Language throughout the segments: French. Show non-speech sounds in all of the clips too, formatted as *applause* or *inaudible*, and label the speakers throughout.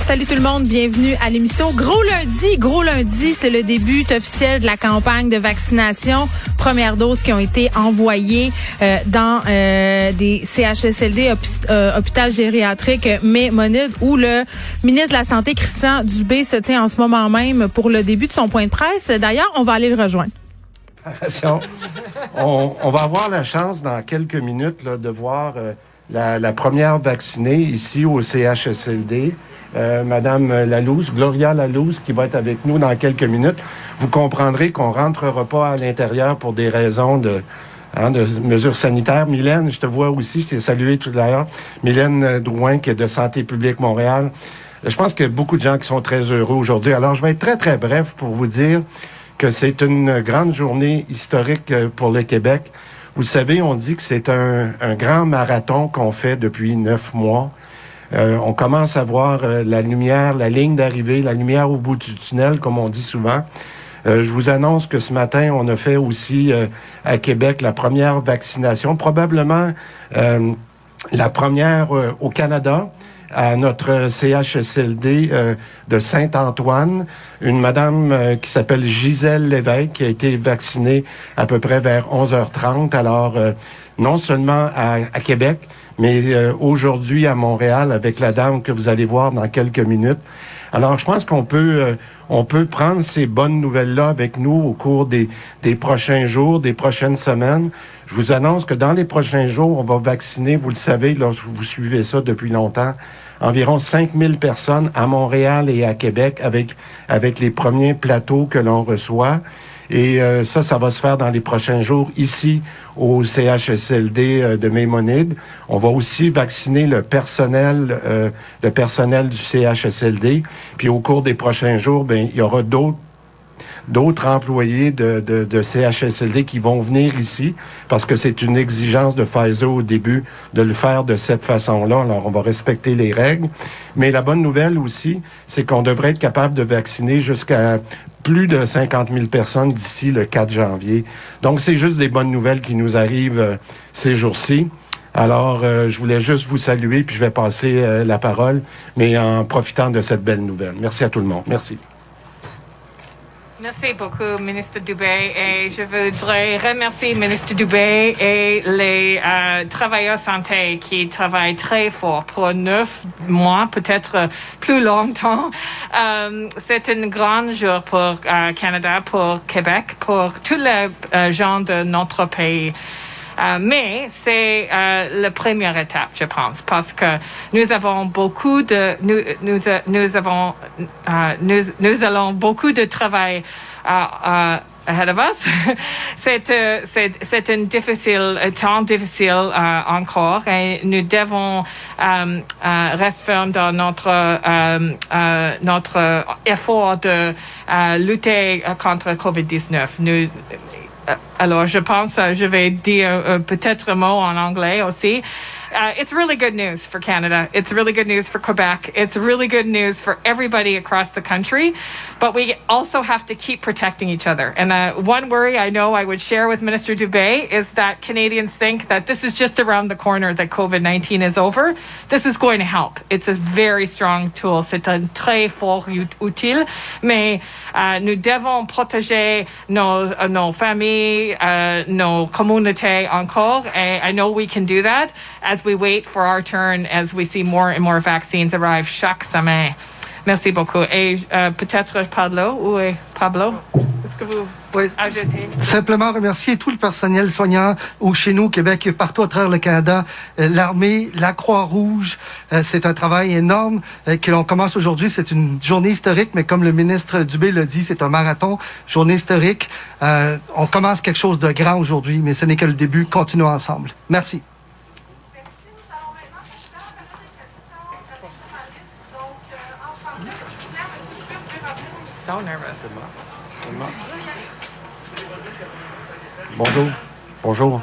Speaker 1: Salut tout le monde, bienvenue à l'émission. Gros lundi, gros lundi, c'est le début officiel de la campagne de vaccination. Première dose qui ont été envoyées euh, dans euh, des CHSLD, euh, hôpital gériatrique Mémonide, où le ministre de la Santé, Christian Dubé, se tient en ce moment même pour le début de son point de presse. D'ailleurs, on va aller le rejoindre.
Speaker 2: On, va avoir la chance dans quelques minutes là, de voir la, la, première vaccinée ici au CHSLD. Euh, Madame Lalouse, Gloria Lalouse, qui va être avec nous dans quelques minutes. Vous comprendrez qu'on rentrera pas à l'intérieur pour des raisons de, hein, de mesures sanitaires. Mylène, je te vois aussi, je t'ai salué tout à l'heure. Mylène Drouin, qui est de Santé publique Montréal. Je pense qu'il y a beaucoup de gens qui sont très heureux aujourd'hui. Alors, je vais être très, très bref pour vous dire que c'est une grande journée historique euh, pour le Québec. Vous savez, on dit que c'est un, grand marathon qu'on fait depuis neuf mois. Euh, on commence à voir euh, la lumière, la ligne d'arrivée, la lumière au bout du tunnel, comme on dit souvent. Euh, je vous annonce que ce matin, on a fait aussi à Québec la première vaccination, probablement la première au Canada à notre CHSLD de Saint-Antoine, une madame qui s'appelle Gisèle Lévesque qui a été vaccinée à peu près vers 11h30. Alors, non seulement à Québec, mais euh, aujourd'hui à Montréal avec la dame que vous allez voir dans quelques minutes. Alors, je pense qu'on peut, euh, on peut prendre ces bonnes nouvelles-là avec nous au cours des, des prochains jours, des prochaines semaines. Je vous annonce que dans les prochains jours, on va vacciner, vous le savez, lorsque vous suivez ça depuis longtemps, environ 5000 personnes à Montréal et à Québec avec, avec les premiers plateaux que l'on reçoit. Et euh, ça, ça va se faire dans les prochains jours ici au CHSLD euh, de Mémonide. On va aussi vacciner le personnel, euh, le personnel du CHSLD. Puis au cours des prochains jours, ben il y aura d'autres d'autres employés de, de, de, CHSLD qui vont venir ici parce que c'est une exigence de Pfizer au début de le faire de cette façon-là. Alors, on va respecter les règles. Mais la bonne nouvelle aussi, c'est qu'on devrait être capable de vacciner jusqu'à plus de 50 000 personnes d'ici le 4 janvier. Donc, c'est juste des bonnes nouvelles qui nous arrivent euh, ces jours-ci. Alors, euh, je voulais juste vous saluer, puis je vais passer euh, la parole, mais en profitant de cette belle nouvelle. Merci à tout le monde. Merci.
Speaker 3: Merci beaucoup, ministre Dubé. Et je voudrais remercier ministre Dubé et les euh, travailleurs santé qui travaillent très fort pour neuf mois, peut-être plus longtemps. Euh, c'est un grand jour pour euh, Canada, pour Québec, pour tous les euh, gens de notre pays. Euh, mais c'est euh, la première étape, je pense, parce que nous avons beaucoup de, nous, nous, nous avons, euh, nous, nous allons beaucoup de travail ahead of us. *laughs* c'est euh, c'est un difficile temps difficile euh, encore et nous devons euh, rester dans notre notre effort de lutter contre Covid-19. Nous euh, alors, je pense, euh, je vais dire euh, peut-être un mot en anglais aussi. Uh, it's really good news for Canada. It's really good news for Quebec. It's really good news for everybody across the country. But we also have to keep protecting each other. And uh, one worry I know I would share with Minister Dubé is that Canadians think that this is just around the corner that COVID 19 is over. This is going to help. It's a very strong tool. C'est un très fort utile. Mais uh, nous devons protéger nos, uh, nos familles, uh, nos communautés encore. And I know we can do that as as we wait for our turn, as we see more and more vaccines arrive chaque semaine. Merci beaucoup. Et euh, peut-être Pablo, ou Pablo, est-ce que vous oui. ajoutez?
Speaker 4: Simplement remercier tout le personnel soignant ou chez nous, au Québec, et partout à travers le Canada, euh, l'armée, la Croix-Rouge. Euh, c'est un travail énorme que l'on commence aujourd'hui. C'est une journée historique, mais comme le ministre Dubé l'a dit, c'est un marathon, journée historique. Euh, on commence quelque chose de grand aujourd'hui, mais ce n'est que le début. Continuons ensemble. Merci.
Speaker 2: Bonjour. Bonjour.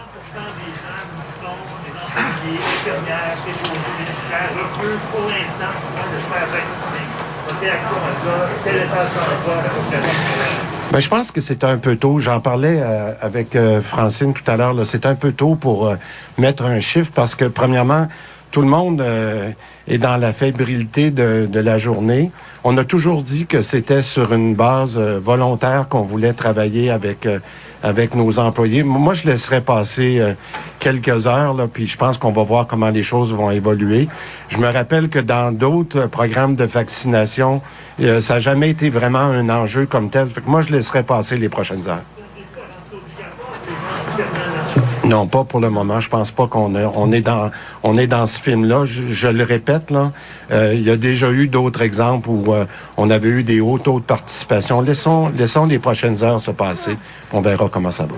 Speaker 2: Ben, je pense que c'est un peu tôt. J'en parlais euh, avec euh, Francine tout à l'heure. C'est un peu tôt pour euh, mettre un chiffre parce que, premièrement, tout le monde est dans la fébrilité de, la journée. On a toujours dit que c'était sur une base volontaire qu'on voulait travailler avec avec nos employés. Moi, je laisserai passer euh, quelques heures, là, puis je pense qu'on va voir comment les choses vont évoluer. Je me rappelle que dans d'autres programmes de vaccination, euh, ça n'a jamais été vraiment un enjeu comme tel. Fait que moi, je laisserai passer les prochaines heures. Non, pas pour le moment. Je pense pas qu'on on est dans ce film-là. Je, le répète là, euh, il y a déjà eu d'autres exemples où euh, on avait eu des hauts taux de participation. Laissons les prochaines heures se passer. On verra comment ça va.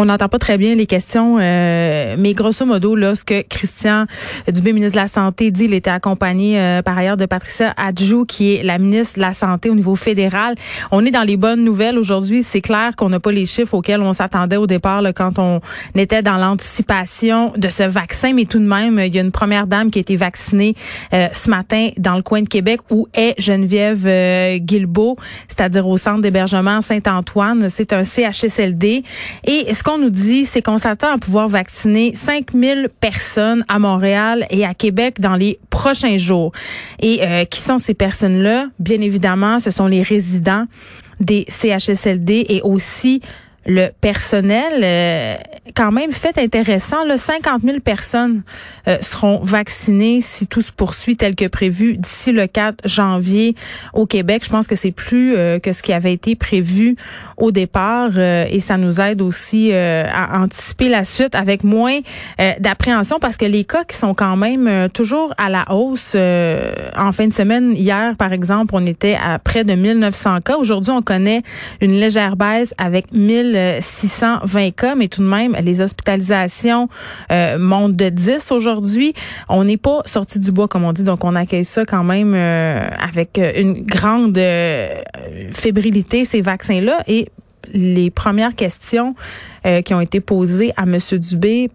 Speaker 1: On n'entend pas très bien les questions, euh, mais grosso modo, là, ce que Christian Dubé, ministre de la Santé, dit, il était accompagné euh, par ailleurs de Patricia Adjou, qui est la ministre de la Santé au niveau fédéral. On est dans les bonnes nouvelles aujourd'hui. C'est clair qu'on n'a pas les chiffres auxquels on s'attendait au départ là, quand on était dans l'anticipation de ce vaccin, mais tout de même, il y a une première dame qui a été vaccinée euh, ce matin dans le coin de Québec où est Geneviève euh, Guilbeault, c'est-à-dire au centre d'hébergement Saint-Antoine. C'est un CHSLD. Et qu'on nous dit, c'est qu'on s'attend à pouvoir vacciner 5000 personnes à Montréal et à Québec dans les prochains jours. Et euh, qui sont ces personnes-là? Bien évidemment, ce sont les résidents des CHSLD et aussi le personnel, euh, quand même fait intéressant. Là, 50 000 personnes euh, seront vaccinées si tout se poursuit tel que prévu d'ici le 4 janvier au Québec. Je pense que c'est plus euh, que ce qui avait été prévu au départ et ça nous aide aussi à anticiper la suite avec moins d'appréhension parce que les cas qui sont quand même toujours à la hausse. en fin de semaine, hier, par exemple, on était à près de 1900 cas. Aujourd'hui, on connaît une légère baisse avec 1000 620 cas, mais tout de même, les hospitalisations euh, montent de 10 aujourd'hui. On n'est pas sorti du bois, comme on dit, donc on accueille ça quand même euh, avec une grande euh, fébrilité, ces vaccins-là. Et les premières questions qui ont été posées à M. Dubé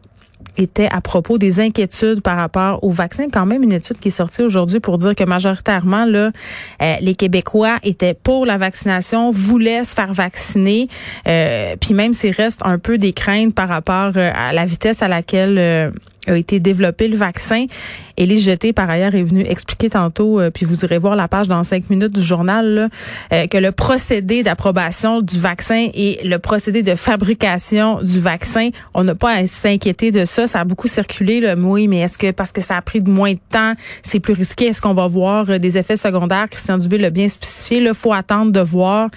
Speaker 1: était à propos des inquiétudes par rapport au vaccin. Quand même une étude qui est sortie aujourd'hui pour dire que majoritairement là, euh, les Québécois étaient pour la vaccination, voulaient se faire vacciner. Euh, puis même s'il reste un peu des craintes par rapport euh, à la vitesse à laquelle a été développé le vaccin. Élise Jeté, par ailleurs, est venue expliquer tantôt, euh, puis vous irez voir la page dans cinq minutes du journal, euh, que le procédé d'approbation du vaccin et le procédé de fabrication du vaccin, on n'a pas à s'inquiéter de ça. Ça a beaucoup circulé, le oui, mais est-ce que parce que ça a pris de moins de temps, c'est plus risqué? Est-ce qu'on va voir euh, des effets secondaires? Christian Dubé l'a bien spécifié. Il faut attendre de voir,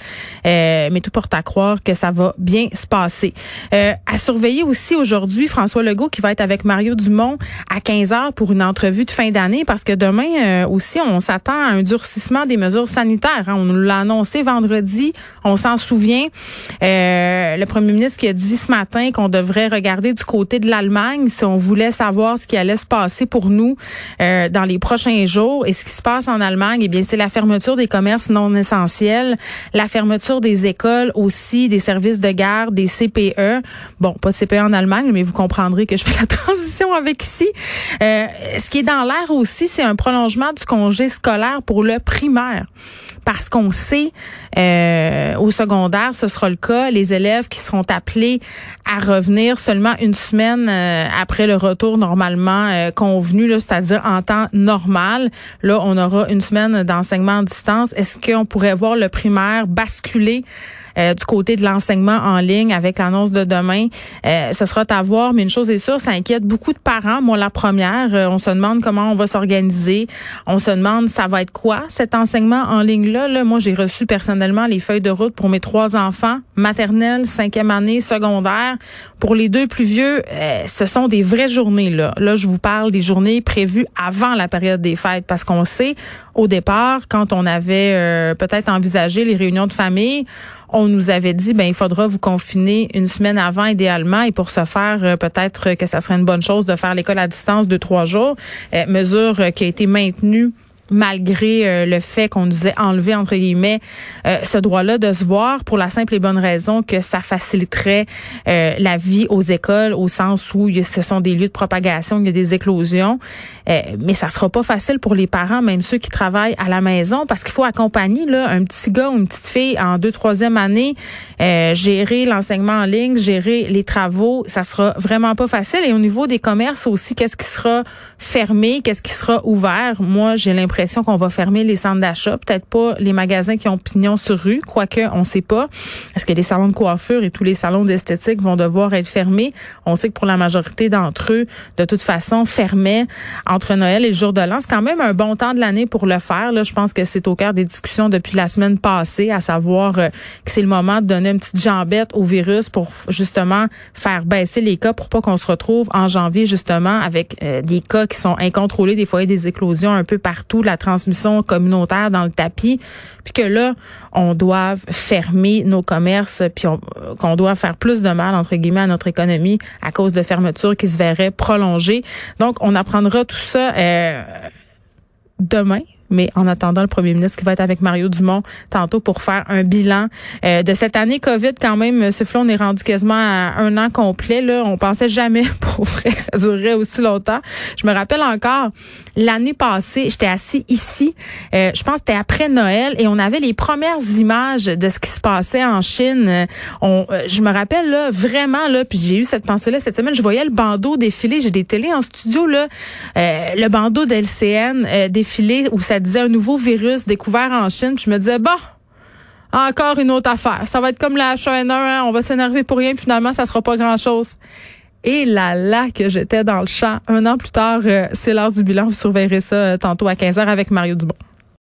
Speaker 1: mais tout porte à croire que ça va bien se passer. à surveiller aussi aujourd'hui, François Legault qui va être avec Mario Dumont à 15 heures pour une entrevue de fin d'année parce que demain euh, aussi, on s'attend à un durcissement des mesures sanitaires. Hein. On nous l'a annoncé vendredi, on s'en souvient. Euh, le premier ministre qui a dit ce matin qu'on devrait regarder du côté de l'Allemagne si on voulait savoir ce qui allait se passer pour nous euh, dans les prochains jours. Et ce qui se passe en Allemagne, eh bien, c'est la fermeture des commerces non essentiels, la fermeture des écoles aussi, des services de garde, des CPE. Bon, pas de CPE en Allemagne, mais vous comprendrez que je fais la *laughs* transition avec ici. Euh, ce qui est dans l'air aussi, c'est un prolongement du congé scolaire pour le primaire. Parce qu'on sait, euh, au secondaire, ce sera le cas, les élèves qui seront appelés à revenir seulement une semaine euh, après le retour normalement convenu, c'est-à-dire en temps normal. Là, on aura une semaine d'enseignement à distance. Est-ce qu'on pourrait voir le primaire basculer euh, du côté de l'enseignement en ligne avec l'annonce de demain. Euh, ce sera à voir, mais une chose est sûre, ça inquiète beaucoup de parents. Moi, la première, euh, on se demande comment on va s'organiser. On se demande, ça va être quoi cet enseignement en ligne-là? Là, moi, j'ai reçu personnellement les feuilles de route pour mes trois enfants, maternelle, cinquième année, secondaire. Pour les deux plus vieux, ce sont des vraies journées. Là. là, je vous parle des journées prévues avant la période des fêtes parce qu'on sait, au départ, quand on avait peut-être envisagé les réunions de famille, on nous avait dit ben il faudra vous confiner une semaine avant idéalement. Et pour ce faire euh, peut-être que ça serait une bonne chose de faire l'école à distance de trois jours, euh, mesure qui a été maintenue malgré euh, le fait qu'on nous ait enlevé, entre guillemets, euh, ce droit-là de se voir pour la simple et bonne raison que ça faciliterait euh, la vie aux écoles au sens où ce sont des lieux de propagation, il y a des éclosions. mais ça sera pas facile pour les parents, même ceux qui travaillent à la maison, parce qu'il faut accompagner là, un petit gars ou une petite fille en deux, troisième année, gérer l'enseignement en ligne, gérer les travaux. Ça sera vraiment pas facile. Et au niveau des commerces aussi, qu'est-ce qui sera fermé, qu'est-ce qui sera ouvert? Moi, j'ai l'impression qu'on va fermer les centres d'achat, peut-être pas les magasins qui ont pignon sur rue, quoique on sait pas. Est-ce que les salons de coiffure et tous les salons d'esthétique vont devoir être fermés? On sait que pour la majorité d'entre eux, de toute façon, fermés entre Noël et le jour de l'an. C'est quand même un bon temps de l'année pour le faire. Là, je pense que c'est au cœur des discussions depuis la semaine passée, à savoir euh, que c'est le moment de donner une petite jambette au virus pour justement faire baisser les cas pour pas qu'on se retrouve en janvier justement avec euh, des cas qui sont incontrôlés, des fois des éclosions un peu partout la transmission communautaire dans le tapis, puis que là, on doit fermer nos commerces, puis qu'on doit faire plus de mal, entre guillemets, à notre économie à cause de fermetures qui se verraient prolongées. Donc, on apprendra tout ça euh, demain mais en attendant, le premier ministre qui va être avec Mario Dumont tantôt pour faire un bilan euh, de cette année COVID quand même. Ce flot, on est rendu quasiment à un an complet. Là. On pensait jamais *laughs* pour vrai que ça durerait aussi longtemps. Je me rappelle encore, l'année passée, j'étais assis ici. Euh, je pense que c'était après Noël et on avait les premières images de ce qui se passait en Chine. Euh, on, je me rappelle là, vraiment, là, puis j'ai eu cette pensée-là cette semaine. Je voyais le bandeau défiler. J'ai des télés en studio, là. le bandeau d'LCN défiler où ça disait un nouveau virus découvert en Chine. Puis je me disais, bon, encore une autre affaire. Ça va être comme la H1N1, hein. on va s'énerver pour rien, puis finalement, ça sera pas grand-chose. Et là, là que j'étais dans le champ. Un an plus tard, euh, c'est l'heure du bilan. Vous surveillerez ça euh, tantôt à 15h avec Mario Dubon.